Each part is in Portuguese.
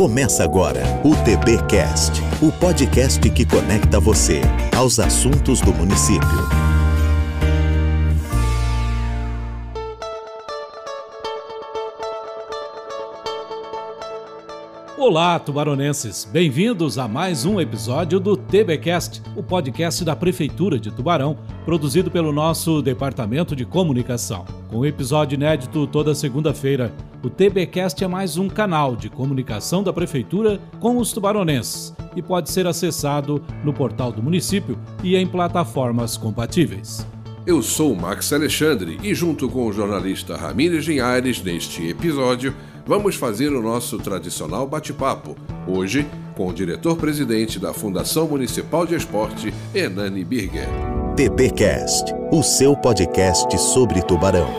Começa agora o TBcast, o podcast que conecta você aos assuntos do município. Olá, tubaronenses! Bem-vindos a mais um episódio do TBcast, o podcast da Prefeitura de Tubarão, produzido pelo nosso Departamento de Comunicação. Com episódio inédito toda segunda-feira, o TBcast é mais um canal de comunicação da Prefeitura com os tubaronenses e pode ser acessado no portal do município e em plataformas compatíveis. Eu sou Max Alexandre e, junto com o jornalista Ramírez Linhares, neste episódio, vamos fazer o nosso tradicional bate-papo. Hoje, com o diretor-presidente da Fundação Municipal de Esporte, Enani Birger. TBcast, o seu podcast sobre tubarão.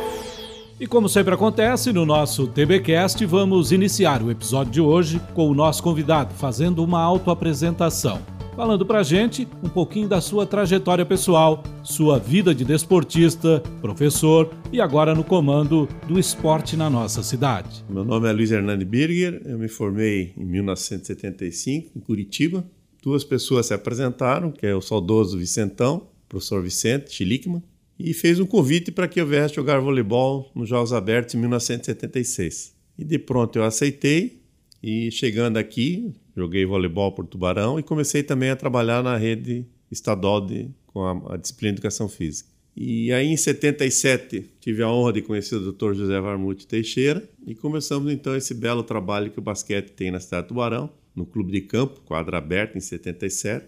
E como sempre acontece no nosso TBcast, vamos iniciar o episódio de hoje com o nosso convidado fazendo uma autoapresentação, falando pra gente um pouquinho da sua trajetória pessoal, sua vida de desportista, professor e agora no comando do esporte na nossa cidade. Meu nome é Luiz Hernani Birger, eu me formei em 1975 em Curitiba. Duas pessoas se apresentaram, que é o saudoso Vicentão, professor Vicente Schlickman, e fez um convite para que eu viesse jogar voleibol nos Jogos Abertos em 1976. E de pronto eu aceitei e chegando aqui, joguei voleibol por Tubarão e comecei também a trabalhar na rede estadual de, com a, a disciplina de educação física. E aí em 77 tive a honra de conhecer o Dr. José Varmute Teixeira e começamos então esse belo trabalho que o basquete tem na cidade de Tubarão, no clube de campo, quadra aberta em 77.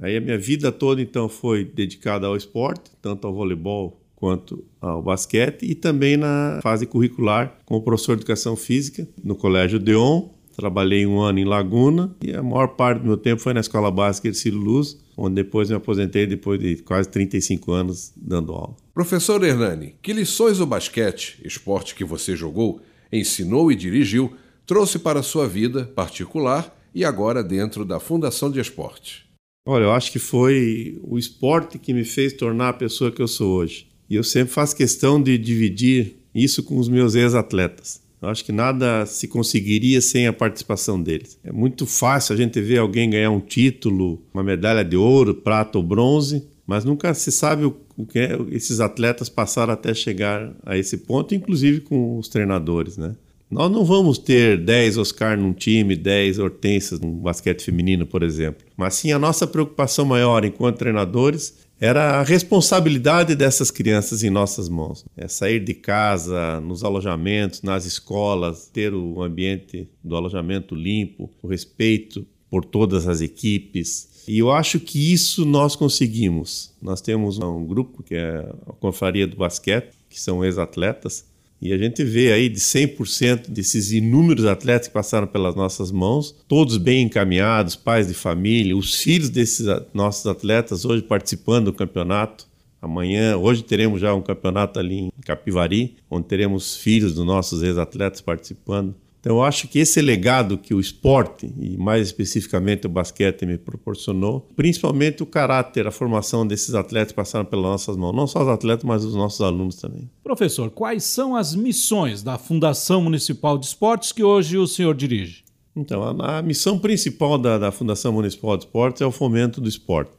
Aí a minha vida toda então foi dedicada ao esporte, tanto ao voleibol quanto ao basquete e também na fase curricular como professor de educação física no Colégio Deon. Trabalhei um ano em Laguna e a maior parte do meu tempo foi na Escola Básica de Ciro Luz, onde depois me aposentei depois de quase 35 anos dando aula. Professor Hernani, que lições o basquete, esporte que você jogou, ensinou e dirigiu, trouxe para a sua vida particular e agora dentro da Fundação de Esporte? Olha, eu acho que foi o esporte que me fez tornar a pessoa que eu sou hoje. E eu sempre faço questão de dividir isso com os meus ex-atletas. Eu acho que nada se conseguiria sem a participação deles. É muito fácil a gente ver alguém ganhar um título, uma medalha de ouro, prata ou bronze, mas nunca se sabe o que é, esses atletas passaram até chegar a esse ponto, inclusive com os treinadores, né? Nós não vamos ter 10 Oscar num time, 10 Hortências num basquete feminino, por exemplo. Mas sim a nossa preocupação maior enquanto treinadores era a responsabilidade dessas crianças em nossas mãos. É sair de casa, nos alojamentos, nas escolas, ter o ambiente do alojamento limpo, o respeito por todas as equipes. E eu acho que isso nós conseguimos. Nós temos um grupo que é a Confraria do Basquete, que são ex-atletas, e a gente vê aí de 100% desses inúmeros atletas que passaram pelas nossas mãos, todos bem encaminhados, pais de família, os filhos desses nossos atletas hoje participando do campeonato. Amanhã, hoje teremos já um campeonato ali em Capivari, onde teremos filhos dos nossos ex-atletas participando. Então, eu acho que esse legado que o esporte, e mais especificamente o basquete, me proporcionou, principalmente o caráter, a formação desses atletas que passaram pelas nossas mãos, não só os atletas, mas os nossos alunos também. Professor, quais são as missões da Fundação Municipal de Esportes que hoje o senhor dirige? Então, a, a missão principal da, da, Fundação Municipal de Esportes é o fomento do esporte.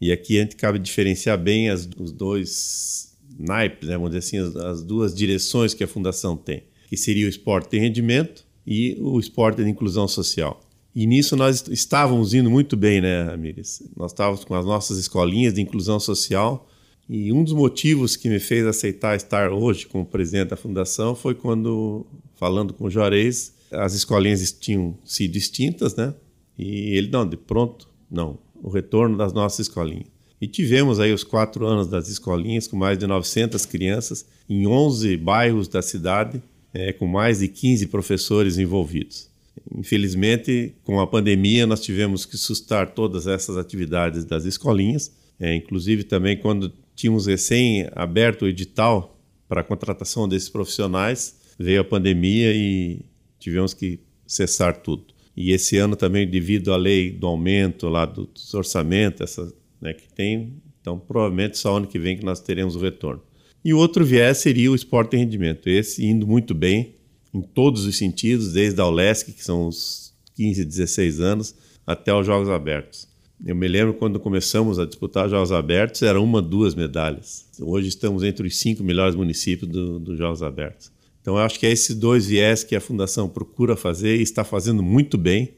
E aqui a gente cabe diferenciar bem as, os dois naipes, né, vamos dizer assim, as, as duas direções que a Fundação tem, que seria o esporte de rendimento e o esporte de inclusão social. E nisso nós estávamos indo muito bem, né, Ramires? Nós estávamos com as nossas escolinhas de inclusão social e um dos motivos que me fez aceitar estar hoje como presidente da fundação foi quando, falando com o Juarez, as escolinhas tinham sido extintas, né? E ele, não, de pronto, não, o retorno das nossas escolinhas. E tivemos aí os quatro anos das escolinhas com mais de 900 crianças em 11 bairros da cidade é, com mais de 15 professores envolvidos. Infelizmente, com a pandemia, nós tivemos que sustar todas essas atividades das escolinhas, é, inclusive também quando tínhamos recém aberto o edital para a contratação desses profissionais, veio a pandemia e tivemos que cessar tudo. E esse ano também, devido à lei do aumento lá dos orçamentos, essa, né, que tem, então provavelmente só ano que vem que nós teremos o retorno. E o outro viés seria o esporte de rendimento. Esse indo muito bem em todos os sentidos, desde a ULESC, que são os 15, 16 anos até os Jogos Abertos. Eu me lembro quando começamos a disputar os Jogos Abertos, era uma, duas medalhas. Hoje estamos entre os cinco melhores municípios dos do Jogos Abertos. Então, eu acho que é esses dois viés que a Fundação procura fazer e está fazendo muito bem,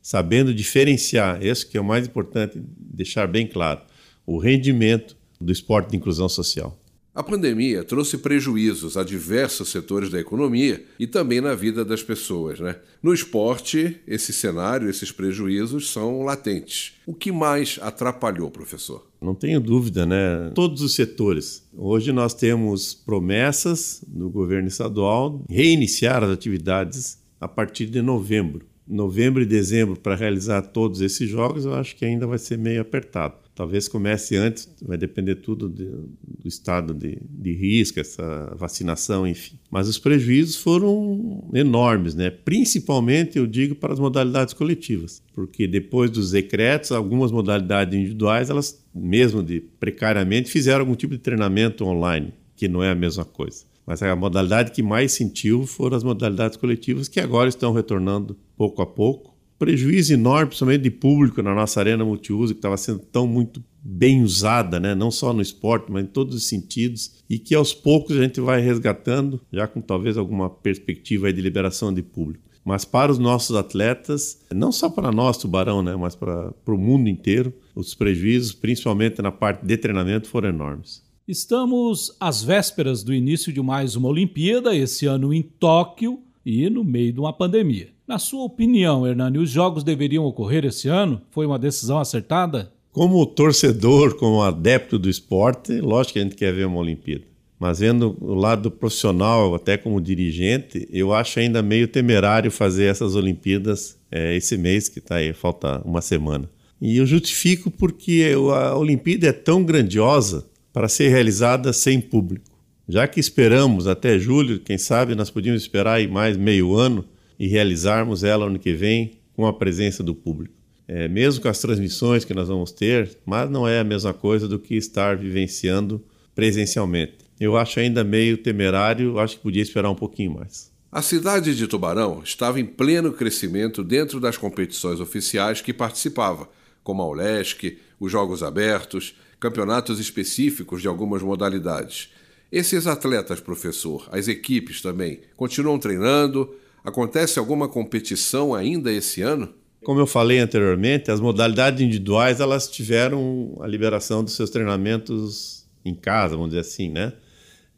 sabendo diferenciar, isso que é o mais importante, deixar bem claro, o rendimento do esporte de inclusão social. A pandemia trouxe prejuízos a diversos setores da economia e também na vida das pessoas. Né? No esporte, esse cenário, esses prejuízos são latentes. O que mais atrapalhou, professor? Não tenho dúvida, né? Todos os setores. Hoje nós temos promessas do governo estadual reiniciar as atividades a partir de novembro. Novembro e dezembro para realizar todos esses jogos, eu acho que ainda vai ser meio apertado. Talvez comece antes, vai depender tudo de, do estado de, de risco, essa vacinação, enfim. Mas os prejuízos foram enormes, né? principalmente, eu digo, para as modalidades coletivas, porque depois dos decretos, algumas modalidades individuais, elas, mesmo de precariamente, fizeram algum tipo de treinamento online, que não é a mesma coisa. Mas a modalidade que mais sentiu foram as modalidades coletivas, que agora estão retornando pouco a pouco prejuízo enorme, principalmente de público na nossa arena multiuso, que estava sendo tão muito bem usada, né? não só no esporte, mas em todos os sentidos, e que aos poucos a gente vai resgatando, já com talvez alguma perspectiva de liberação de público. Mas para os nossos atletas, não só para nós, Tubarão, né? mas para, para o mundo inteiro, os prejuízos, principalmente na parte de treinamento, foram enormes. Estamos às vésperas do início de mais uma Olimpíada, esse ano em Tóquio e no meio de uma pandemia. Na sua opinião, Hernani, os jogos deveriam ocorrer esse ano? Foi uma decisão acertada? Como torcedor, como adepto do esporte, lógico que a gente quer ver uma Olimpíada. Mas vendo o lado profissional, até como dirigente, eu acho ainda meio temerário fazer essas Olimpíadas é, esse mês que está aí, falta uma semana. E eu justifico porque a Olimpíada é tão grandiosa para ser realizada sem público. Já que esperamos até julho, quem sabe nós podíamos esperar aí mais meio ano e realizarmos ela ano que vem com a presença do público. É, mesmo com as transmissões que nós vamos ter, mas não é a mesma coisa do que estar vivenciando presencialmente. Eu acho ainda meio temerário, acho que podia esperar um pouquinho mais. A cidade de Tubarão estava em pleno crescimento dentro das competições oficiais que participava, como a Olesc, os Jogos Abertos, campeonatos específicos de algumas modalidades. Esses atletas, professor, as equipes também, continuam treinando, Acontece alguma competição ainda esse ano? Como eu falei anteriormente, as modalidades individuais elas tiveram a liberação dos seus treinamentos em casa, vamos dizer assim, né?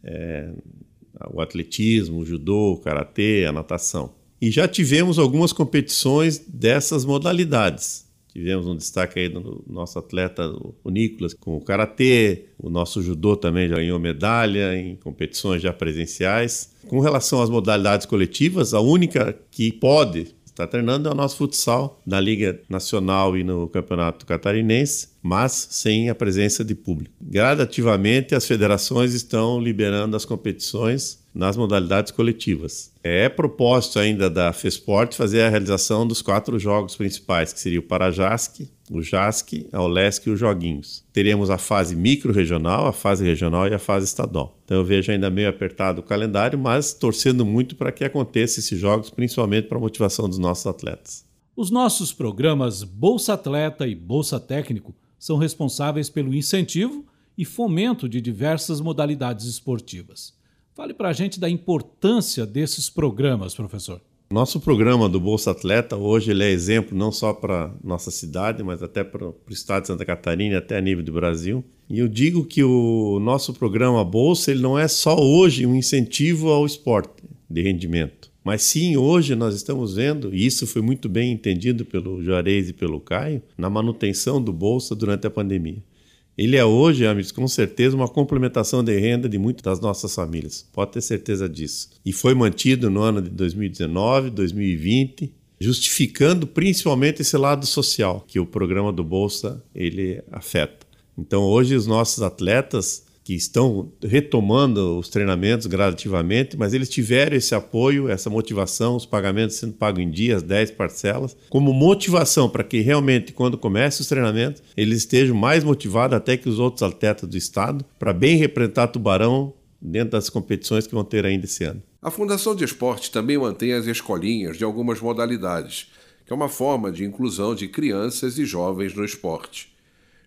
É, o atletismo, o judô, o karatê, a natação. E já tivemos algumas competições dessas modalidades. Tivemos um destaque aí do nosso atleta, o Nicolas, com o karatê, o nosso judô também já ganhou medalha em competições já presenciais. Com relação às modalidades coletivas, a única que pode estar treinando é o nosso futsal na Liga Nacional e no Campeonato Catarinense, mas sem a presença de público. Gradativamente, as federações estão liberando as competições nas modalidades coletivas. É propósito ainda da FESPORT fazer a realização dos quatro jogos principais, que seria o Parajasc, o JASC, a OLESC e os Joguinhos. Teremos a fase micro-regional, a fase regional e a fase estadual. Então eu vejo ainda meio apertado o calendário, mas torcendo muito para que aconteça esses jogos, principalmente para a motivação dos nossos atletas. Os nossos programas Bolsa Atleta e Bolsa Técnico são responsáveis pelo incentivo e fomento de diversas modalidades esportivas. Fale para a gente da importância desses programas, professor. Nosso programa do Bolsa Atleta hoje ele é exemplo não só para nossa cidade, mas até para o estado de Santa Catarina, até a nível do Brasil. E eu digo que o nosso programa Bolsa ele não é só hoje um incentivo ao esporte de rendimento, mas sim hoje nós estamos vendo, e isso foi muito bem entendido pelo Juarez e pelo Caio, na manutenção do Bolsa durante a pandemia. Ele é hoje, amigos, com certeza uma complementação de renda de muitas das nossas famílias. Pode ter certeza disso. E foi mantido no ano de 2019, 2020, justificando principalmente esse lado social que o programa do Bolsa ele afeta. Então hoje os nossos atletas que estão retomando os treinamentos gradativamente, mas eles tiveram esse apoio, essa motivação, os pagamentos sendo pagos em dias, 10 parcelas, como motivação para que realmente, quando comece os treinamentos, eles estejam mais motivados até que os outros atletas do estado, para bem representar Tubarão dentro das competições que vão ter ainda esse ano. A Fundação de Esporte também mantém as escolinhas de algumas modalidades que é uma forma de inclusão de crianças e jovens no esporte.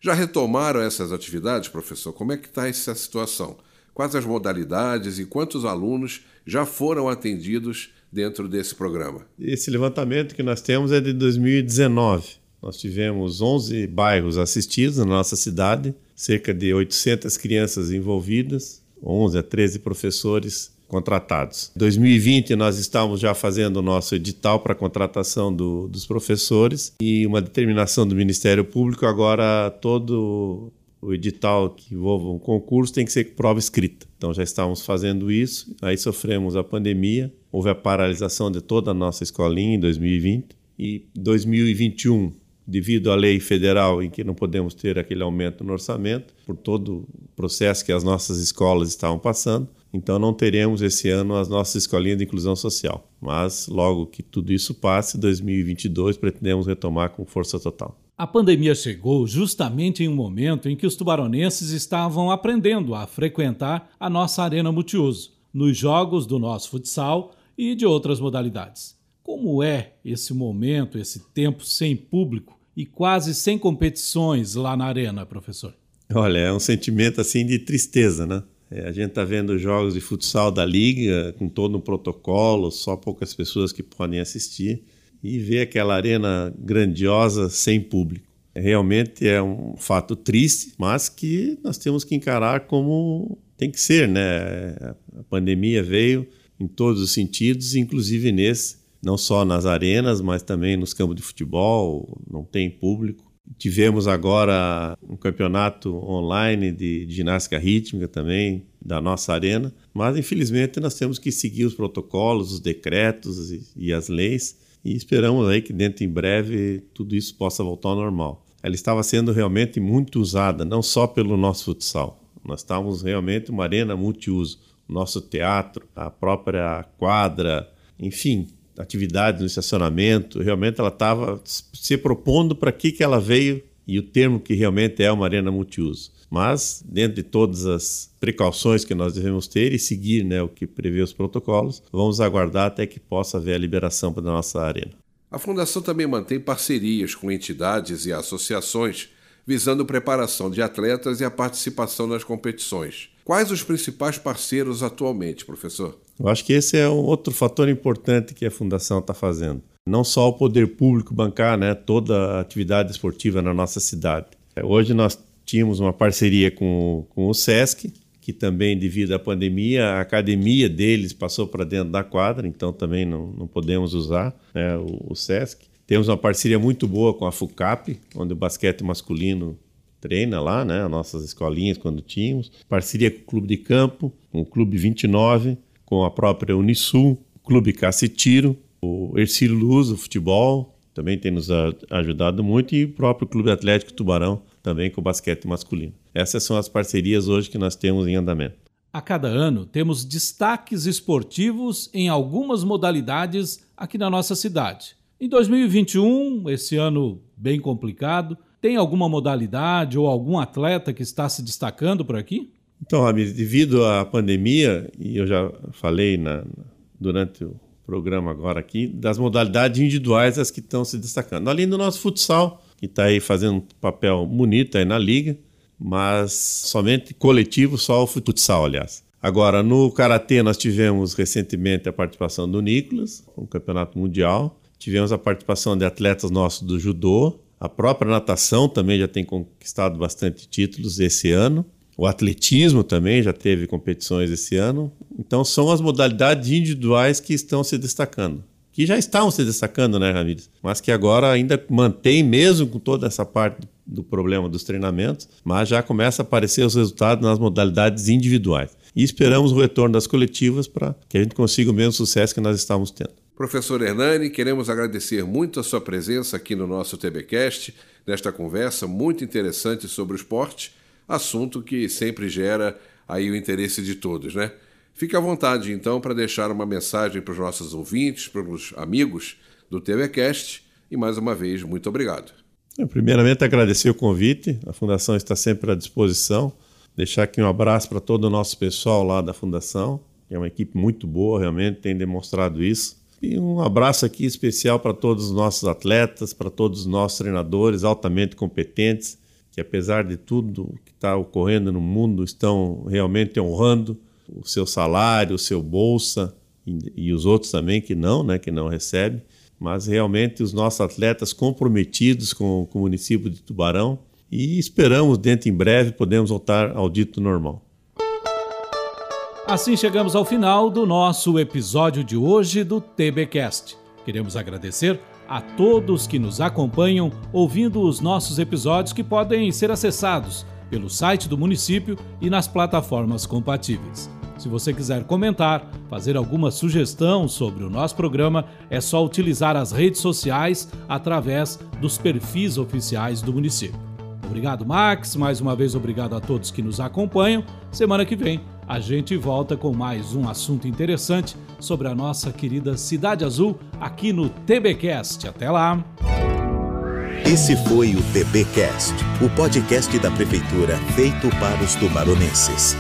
Já retomaram essas atividades, professor? Como é que está essa situação? Quais as modalidades e quantos alunos já foram atendidos dentro desse programa? Esse levantamento que nós temos é de 2019. Nós tivemos 11 bairros assistidos na nossa cidade, cerca de 800 crianças envolvidas, 11 a 13 professores contratados. Em 2020 nós estamos já fazendo o nosso edital para contratação do, dos professores e uma determinação do Ministério Público agora todo o edital que envolva um concurso tem que ser prova escrita. Então já estávamos fazendo isso, aí sofremos a pandemia, houve a paralisação de toda a nossa escolinha em 2020 e 2021 devido à lei federal em que não podemos ter aquele aumento no orçamento, por todo o processo que as nossas escolas estavam passando, então não teremos esse ano as nossas escolinhas de inclusão social. Mas logo que tudo isso passe, 2022 pretendemos retomar com força total. A pandemia chegou justamente em um momento em que os tubaronenses estavam aprendendo a frequentar a nossa arena multiuso, nos jogos do nosso futsal e de outras modalidades. Como é esse momento, esse tempo sem público e quase sem competições lá na arena, professor? Olha, é um sentimento assim de tristeza, né? É, a gente está vendo jogos de futsal da liga com todo um protocolo, só poucas pessoas que podem assistir e ver aquela arena grandiosa sem público. Realmente é um fato triste, mas que nós temos que encarar como tem que ser, né? A pandemia veio em todos os sentidos, inclusive nesse não só nas arenas, mas também nos campos de futebol, não tem público. Tivemos agora um campeonato online de, ginástica rítmica também da nossa arena, mas infelizmente nós temos que seguir os protocolos, os decretos e, e as leis e esperamos aí que dentro em breve tudo isso possa voltar ao normal. Ela estava sendo realmente muito usada, não só pelo nosso futsal. Nós estávamos realmente uma arena multiuso. O nosso teatro, a própria quadra, enfim, atividades no estacionamento, realmente ela estava se propondo para que, que ela veio e o termo que realmente é uma arena multiuso. Mas, dentro de todas as precauções que nós devemos ter e seguir né, o que prevê os protocolos, vamos aguardar até que possa haver a liberação da nossa arena. A Fundação também mantém parcerias com entidades e associações visando preparação de atletas e a participação nas competições. Quais os principais parceiros atualmente, professor? Eu acho que esse é um outro fator importante que a Fundação está fazendo. Não só o poder público bancar né, toda a atividade esportiva na nossa cidade. Hoje nós tínhamos uma parceria com, com o SESC, que também, devido à pandemia, a academia deles passou para dentro da quadra, então também não, não podemos usar né, o, o SESC. Temos uma parceria muito boa com a FUCAP, onde o basquete masculino treina lá, né? As nossas escolinhas quando tínhamos. Parceria com o Clube de Campo, com o Clube 29, com a própria Unisul, Clube Cacetiro, o Ercílio Luz, o futebol, também tem nos ajudado muito, e o próprio Clube Atlético Tubarão, também com o basquete masculino. Essas são as parcerias hoje que nós temos em andamento. A cada ano temos destaques esportivos em algumas modalidades aqui na nossa cidade. Em 2021, esse ano bem complicado, tem alguma modalidade ou algum atleta que está se destacando por aqui? Então, Ramires, devido à pandemia, e eu já falei na, durante o programa agora aqui, das modalidades individuais as que estão se destacando. Além do nosso futsal, que está aí fazendo um papel bonito aí na liga, mas somente coletivo, só o futsal, aliás. Agora, no Karatê, nós tivemos recentemente a participação do Nicolas, um campeonato mundial. Tivemos a participação de atletas nossos do judô. A própria natação também já tem conquistado bastante títulos esse ano. O atletismo também já teve competições esse ano. Então são as modalidades individuais que estão se destacando. Que já estavam se destacando, né, Ramires? Mas que agora ainda mantém, mesmo com toda essa parte do problema dos treinamentos, mas já começa a aparecer os resultados nas modalidades individuais. E esperamos o retorno das coletivas para que a gente consiga o mesmo sucesso que nós estamos tendo. Professor Hernani, queremos agradecer muito a sua presença aqui no nosso TBcast, nesta conversa muito interessante sobre o esporte, assunto que sempre gera aí o interesse de todos, né? Fique à vontade então para deixar uma mensagem para os nossos ouvintes, para os amigos do TBcast e mais uma vez muito obrigado. Primeiramente agradecer o convite, a Fundação está sempre à disposição. Deixar aqui um abraço para todo o nosso pessoal lá da Fundação, que é uma equipe muito boa, realmente tem demonstrado isso E um abraço aqui especial para todos os nossos atletas, para todos os nossos treinadores altamente competentes, que apesar de tudo que está ocorrendo no mundo, estão realmente honrando o seu salário, o seu bolsa e, os outros também que não, né, que não recebem. Mas realmente os nossos atletas comprometidos com, com o município de Tubarão e esperamos dentro em breve podemos voltar ao dito normal. Assim chegamos ao final do nosso episódio de hoje do TBcast. Queremos agradecer a todos que nos acompanham ouvindo os nossos episódios que podem ser acessados pelo site do município e nas plataformas compatíveis. Se você quiser comentar, fazer alguma sugestão sobre o nosso programa, é só utilizar as redes sociais através dos perfis oficiais do município. Obrigado, Max. Mais uma vez, obrigado a todos que nos acompanham. Semana que vem a gente volta com mais um assunto interessante sobre a nossa querida Cidade Azul aqui no TBcast. Até lá! Esse foi o TBcast, o podcast da Prefeitura feito para os tubaronenses.